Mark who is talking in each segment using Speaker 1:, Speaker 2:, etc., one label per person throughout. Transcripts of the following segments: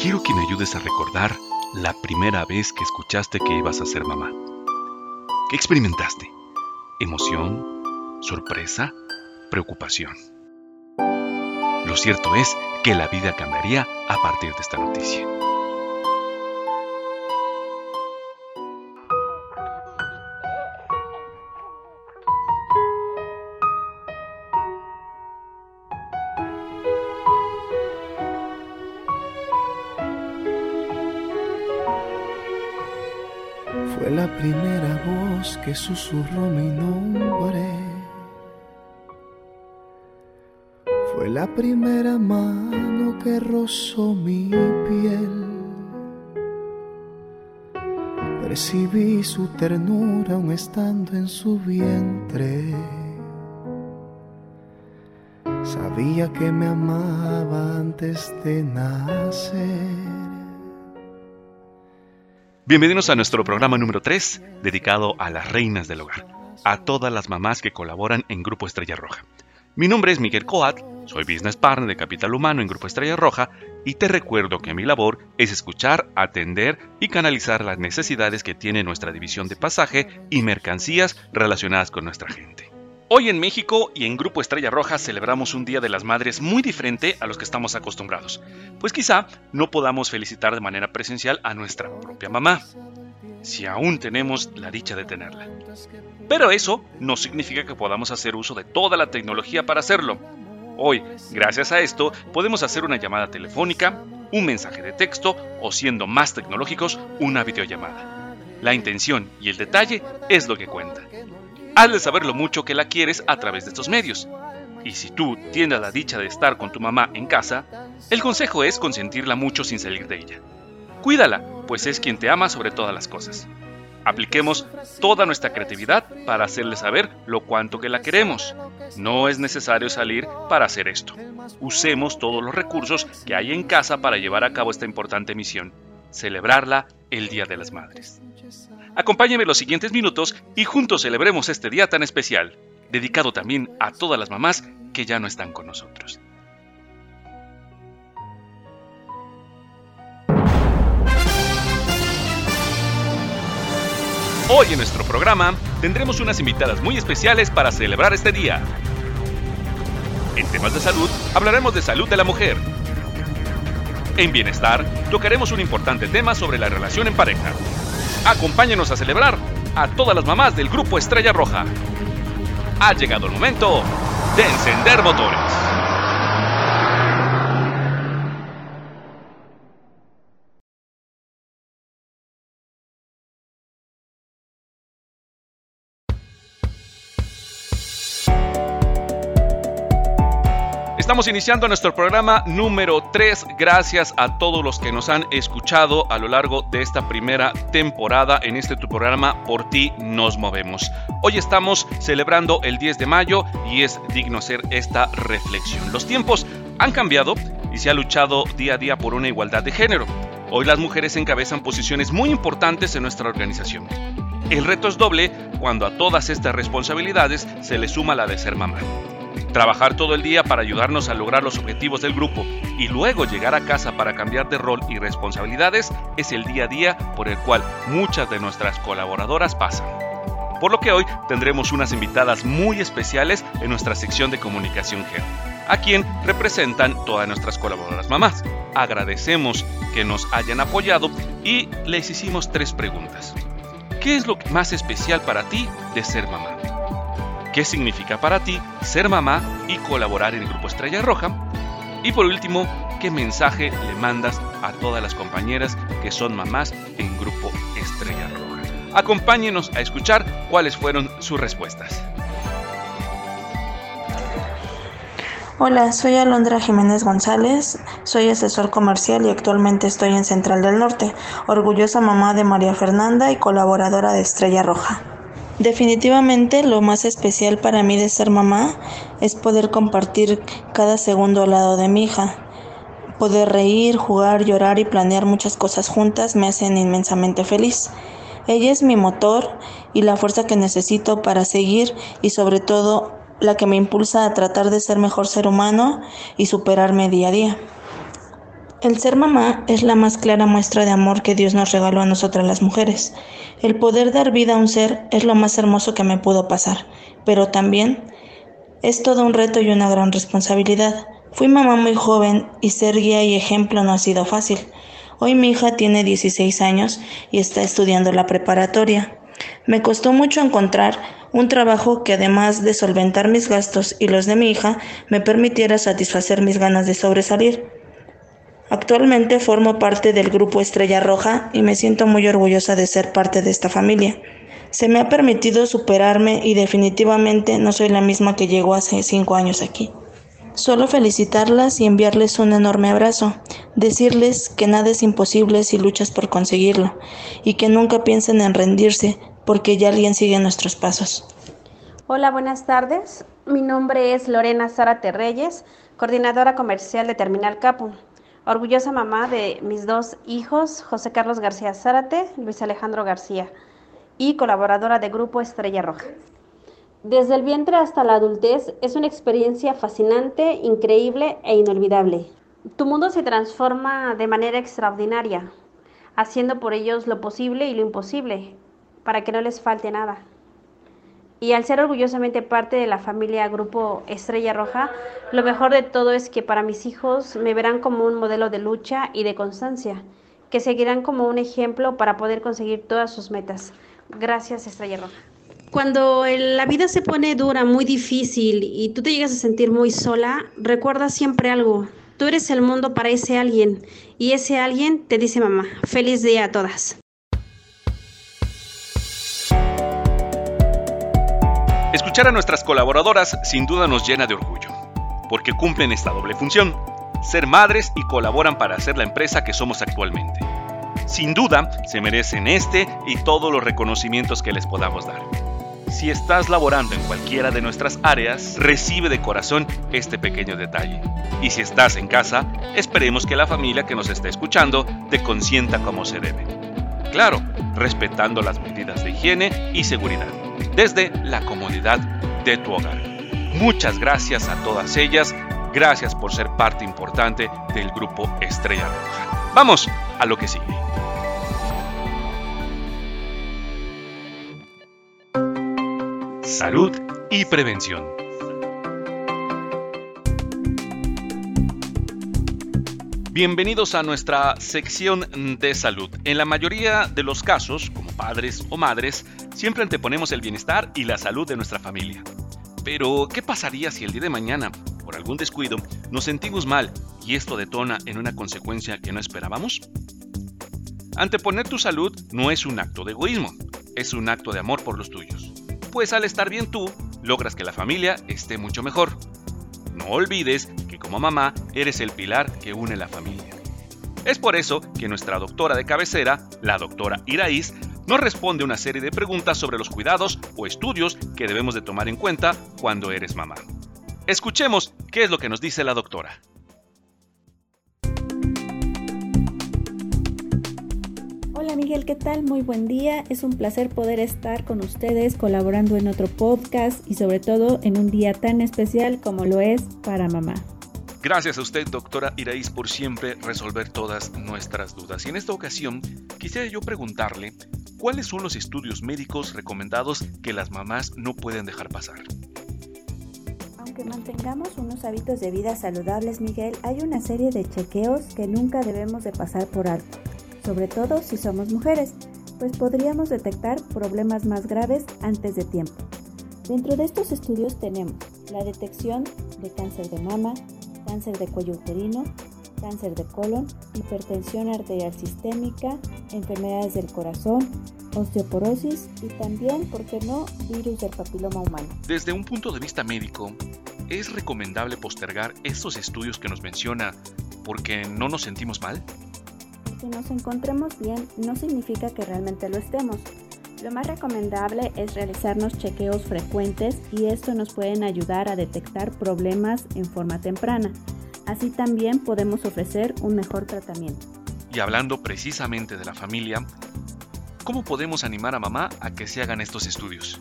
Speaker 1: quiero que me ayudes a recordar la primera vez que escuchaste que ibas a ser mamá. ¿Qué experimentaste? ¿Emoción? ¿Sorpresa? ¿Preocupación? Lo cierto es que la vida cambiaría a partir de esta noticia.
Speaker 2: La primera voz que susurró mi nombre. Fue la primera mano que rozó mi piel. Percibí su ternura aún estando en su vientre. Sabía que me amaba antes de nacer.
Speaker 1: Bienvenidos a nuestro programa número 3, dedicado a las reinas del hogar, a todas las mamás que colaboran en Grupo Estrella Roja. Mi nombre es Miguel Coat, soy Business Partner de Capital Humano en Grupo Estrella Roja y te recuerdo que mi labor es escuchar, atender y canalizar las necesidades que tiene nuestra división de pasaje y mercancías relacionadas con nuestra gente. Hoy en México y en Grupo Estrella Roja celebramos un Día de las Madres muy diferente a los que estamos acostumbrados, pues quizá no podamos felicitar de manera presencial a nuestra propia mamá, si aún tenemos la dicha de tenerla. Pero eso no significa que podamos hacer uso de toda la tecnología para hacerlo. Hoy, gracias a esto, podemos hacer una llamada telefónica, un mensaje de texto o, siendo más tecnológicos, una videollamada. La intención y el detalle es lo que cuenta hazle saber lo mucho que la quieres a través de estos medios. Y si tú tienes la dicha de estar con tu mamá en casa, el consejo es consentirla mucho sin salir de ella. Cuídala, pues es quien te ama sobre todas las cosas. Apliquemos toda nuestra creatividad para hacerle saber lo cuanto que la queremos. No es necesario salir para hacer esto. Usemos todos los recursos que hay en casa para llevar a cabo esta importante misión, celebrarla el Día de las Madres. Acompáñenme los siguientes minutos y juntos celebremos este día tan especial, dedicado también a todas las mamás que ya no están con nosotros. Hoy en nuestro programa tendremos unas invitadas muy especiales para celebrar este día. En temas de salud hablaremos de salud de la mujer. En bienestar tocaremos un importante tema sobre la relación en pareja. Acompáñenos a celebrar a todas las mamás del Grupo Estrella Roja. Ha llegado el momento de encender motores. Estamos iniciando nuestro programa número 3. Gracias a todos los que nos han escuchado a lo largo de esta primera temporada en este tu programa Por ti nos movemos. Hoy estamos celebrando el 10 de mayo y es digno hacer esta reflexión. Los tiempos han cambiado y se ha luchado día a día por una igualdad de género. Hoy las mujeres encabezan posiciones muy importantes en nuestra organización. El reto es doble cuando a todas estas responsabilidades se le suma la de ser mamá. Trabajar todo el día para ayudarnos a lograr los objetivos del grupo y luego llegar a casa para cambiar de rol y responsabilidades es el día a día por el cual muchas de nuestras colaboradoras pasan. Por lo que hoy tendremos unas invitadas muy especiales en nuestra sección de comunicación GER, a quien representan todas nuestras colaboradoras mamás. Agradecemos que nos hayan apoyado y les hicimos tres preguntas. ¿Qué es lo más especial para ti de ser mamá? Qué significa para ti ser mamá y colaborar en el Grupo Estrella Roja. Y por último, qué mensaje le mandas a todas las compañeras que son mamás en Grupo Estrella Roja. Acompáñenos a escuchar cuáles fueron sus respuestas.
Speaker 3: Hola, soy Alondra Jiménez González, soy asesor comercial y actualmente estoy en Central del Norte, orgullosa mamá de María Fernanda y colaboradora de Estrella Roja. Definitivamente lo más especial para mí de ser mamá es poder compartir cada segundo al lado de mi hija. Poder reír, jugar, llorar y planear muchas cosas juntas me hacen inmensamente feliz. Ella es mi motor y la fuerza que necesito para seguir y sobre todo la que me impulsa a tratar de ser mejor ser humano y superarme día a día. El ser mamá es la más clara muestra de amor que Dios nos regaló a nosotras las mujeres. El poder dar vida a un ser es lo más hermoso que me pudo pasar, pero también es todo un reto y una gran responsabilidad. Fui mamá muy joven y ser guía y ejemplo no ha sido fácil. Hoy mi hija tiene 16 años y está estudiando la preparatoria. Me costó mucho encontrar un trabajo que además de solventar mis gastos y los de mi hija, me permitiera satisfacer mis ganas de sobresalir. Actualmente formo parte del grupo Estrella Roja y me siento muy orgullosa de ser parte de esta familia. Se me ha permitido superarme y definitivamente no soy la misma que llegó hace cinco años aquí. Solo felicitarlas y enviarles un enorme abrazo, decirles que nada es imposible si luchas por conseguirlo y que nunca piensen en rendirse porque ya alguien sigue nuestros pasos.
Speaker 4: Hola, buenas tardes. Mi nombre es Lorena Zárate Reyes, coordinadora comercial de Terminal Capu. Orgullosa mamá de mis dos hijos, José Carlos García Zárate, Luis Alejandro García y colaboradora de Grupo Estrella Roja. Desde el vientre hasta la adultez es una experiencia fascinante, increíble e inolvidable. Tu mundo se transforma de manera extraordinaria, haciendo por ellos lo posible y lo imposible, para que no les falte nada. Y al ser orgullosamente parte de la familia Grupo Estrella Roja, lo mejor de todo es que para mis hijos me verán como un modelo de lucha y de constancia, que seguirán como un ejemplo para poder conseguir todas sus metas. Gracias, Estrella Roja. Cuando la vida se pone dura, muy difícil y tú te llegas a sentir muy sola, recuerda siempre algo. Tú eres el mundo para ese alguien y ese alguien te dice mamá. Feliz día a todas.
Speaker 1: Escuchar a nuestras colaboradoras sin duda nos llena de orgullo, porque cumplen esta doble función, ser madres y colaboran para hacer la empresa que somos actualmente. Sin duda, se merecen este y todos los reconocimientos que les podamos dar. Si estás laborando en cualquiera de nuestras áreas, recibe de corazón este pequeño detalle. Y si estás en casa, esperemos que la familia que nos esté escuchando te consienta como se debe. Claro, respetando las medidas de higiene y seguridad, desde la comodidad de tu hogar. Muchas gracias a todas ellas, gracias por ser parte importante del grupo Estrella Roja. Vamos a lo que sigue. Salud y prevención. Bienvenidos a nuestra sección de salud. En la mayoría de los casos, como padres o madres, siempre anteponemos el bienestar y la salud de nuestra familia. Pero, ¿qué pasaría si el día de mañana, por algún descuido, nos sentimos mal y esto detona en una consecuencia que no esperábamos? Anteponer tu salud no es un acto de egoísmo, es un acto de amor por los tuyos pues al estar bien tú, logras que la familia esté mucho mejor. No olvides como mamá eres el pilar que une la familia. Es por eso que nuestra doctora de cabecera, la doctora Iraíz, nos responde una serie de preguntas sobre los cuidados o estudios que debemos de tomar en cuenta cuando eres mamá. Escuchemos qué es lo que nos dice la doctora.
Speaker 5: Hola Miguel, ¿qué tal? Muy buen día. Es un placer poder estar con ustedes colaborando en otro podcast y sobre todo en un día tan especial como lo es para mamá.
Speaker 1: Gracias a usted, doctora Iraíz, por siempre resolver todas nuestras dudas. Y en esta ocasión, quisiera yo preguntarle cuáles son los estudios médicos recomendados que las mamás no pueden dejar pasar.
Speaker 5: Aunque mantengamos unos hábitos de vida saludables, Miguel, hay una serie de chequeos que nunca debemos de pasar por alto sobre todo si somos mujeres, pues podríamos detectar problemas más graves antes de tiempo. Dentro de estos estudios tenemos la detección de cáncer de mama, cáncer de cuello uterino, cáncer de colon, hipertensión arterial sistémica, enfermedades del corazón, osteoporosis y también, ¿por qué no?, virus del papiloma humano.
Speaker 1: Desde un punto de vista médico, ¿es recomendable postergar estos estudios que nos menciona porque no nos sentimos mal?
Speaker 5: que nos encontremos bien no significa que realmente lo estemos. Lo más recomendable es realizarnos chequeos frecuentes y esto nos pueden ayudar a detectar problemas en forma temprana. Así también podemos ofrecer un mejor tratamiento.
Speaker 1: Y hablando precisamente de la familia, ¿cómo podemos animar a mamá a que se hagan estos estudios?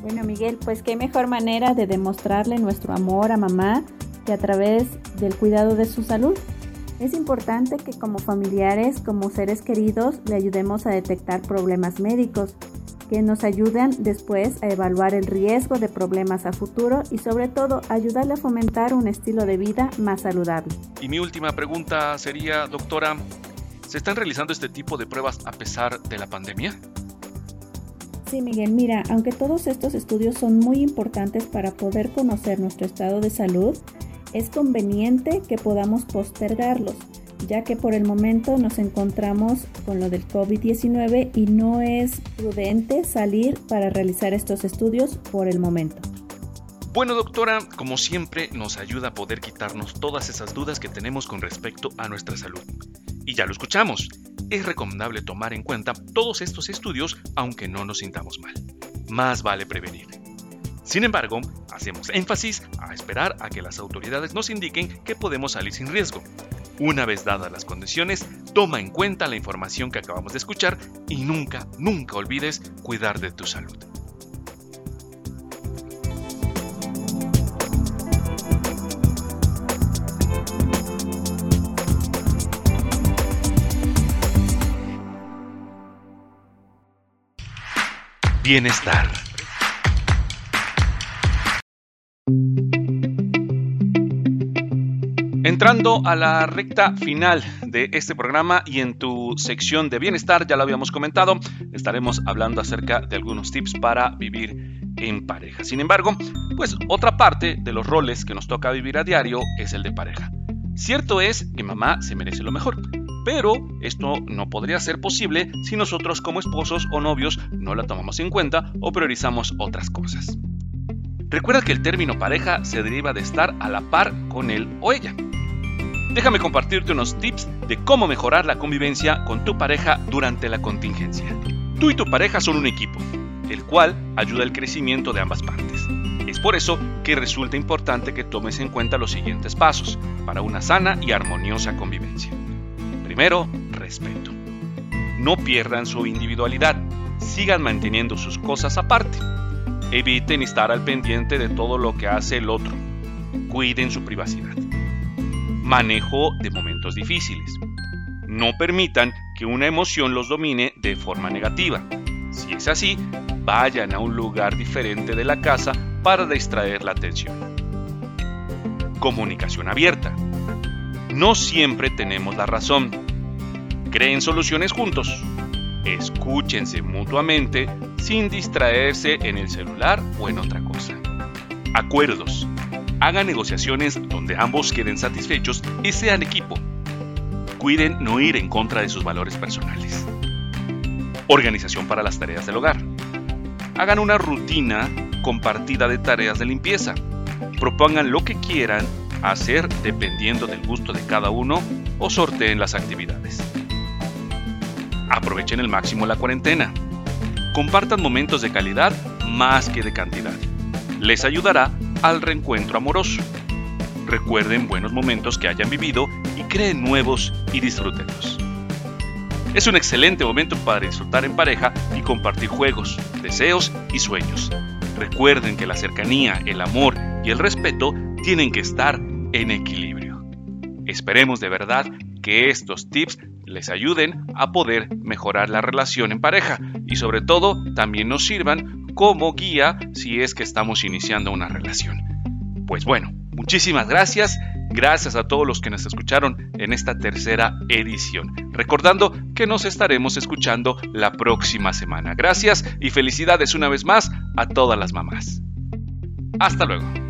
Speaker 5: Bueno Miguel, pues qué mejor manera de demostrarle nuestro amor a mamá que a través del cuidado de su salud. Es importante que como familiares, como seres queridos, le ayudemos a detectar problemas médicos, que nos ayuden después a evaluar el riesgo de problemas a futuro y sobre todo ayudarle a fomentar un estilo de vida más saludable.
Speaker 1: Y mi última pregunta sería, doctora, ¿se están realizando este tipo de pruebas a pesar de la pandemia?
Speaker 5: Sí, Miguel, mira, aunque todos estos estudios son muy importantes para poder conocer nuestro estado de salud, es conveniente que podamos postergarlos ya que por el momento nos encontramos con lo del COVID-19 y no es prudente salir para realizar estos estudios por el momento.
Speaker 1: Bueno doctora, como siempre nos ayuda a poder quitarnos todas esas dudas que tenemos con respecto a nuestra salud. Y ya lo escuchamos, es recomendable tomar en cuenta todos estos estudios aunque no nos sintamos mal. Más vale prevenir. Sin embargo, hacemos énfasis a esperar a que las autoridades nos indiquen que podemos salir sin riesgo, una vez dadas las condiciones, toma en cuenta la información que acabamos de escuchar y nunca, nunca olvides cuidar de tu salud. Bienestar. Entrando a la recta final de este programa y en tu sección de bienestar, ya lo habíamos comentado, estaremos hablando acerca de algunos tips para vivir en pareja. Sin embargo, pues otra parte de los roles que nos toca vivir a diario es el de pareja. Cierto es que mamá se merece lo mejor, pero esto no podría ser posible si nosotros como esposos o novios no la tomamos en cuenta o priorizamos otras cosas. Recuerda que el término pareja se deriva de estar a la par con él o ella. Déjame compartirte unos tips de cómo mejorar la convivencia con tu pareja durante la contingencia. Tú y tu pareja son un equipo, el cual ayuda al crecimiento de ambas partes. Es por eso que resulta importante que tomes en cuenta los siguientes pasos para una sana y armoniosa convivencia. Primero, respeto. No pierdan su individualidad, sigan manteniendo sus cosas aparte. Eviten estar al pendiente de todo lo que hace el otro. Cuiden su privacidad manejo de momentos difíciles. No permitan que una emoción los domine de forma negativa. Si es así, vayan a un lugar diferente de la casa para distraer la atención. Comunicación abierta. No siempre tenemos la razón. Creen soluciones juntos. Escúchense mutuamente sin distraerse en el celular o en otra cosa. Acuerdos. Hagan negociaciones donde ambos queden satisfechos y sean equipo. Cuiden no ir en contra de sus valores personales. Organización para las tareas del hogar. Hagan una rutina compartida de tareas de limpieza. Propongan lo que quieran hacer dependiendo del gusto de cada uno o sorteen las actividades. Aprovechen el máximo la cuarentena. Compartan momentos de calidad más que de cantidad. Les ayudará al reencuentro amoroso. Recuerden buenos momentos que hayan vivido y creen nuevos y disfrútenlos. Es un excelente momento para disfrutar en pareja y compartir juegos, deseos y sueños. Recuerden que la cercanía, el amor y el respeto tienen que estar en equilibrio. Esperemos de verdad que estos tips les ayuden a poder mejorar la relación en pareja y sobre todo también nos sirvan como guía si es que estamos iniciando una relación. Pues bueno, muchísimas gracias. Gracias a todos los que nos escucharon en esta tercera edición. Recordando que nos estaremos escuchando la próxima semana. Gracias y felicidades una vez más a todas las mamás. Hasta luego.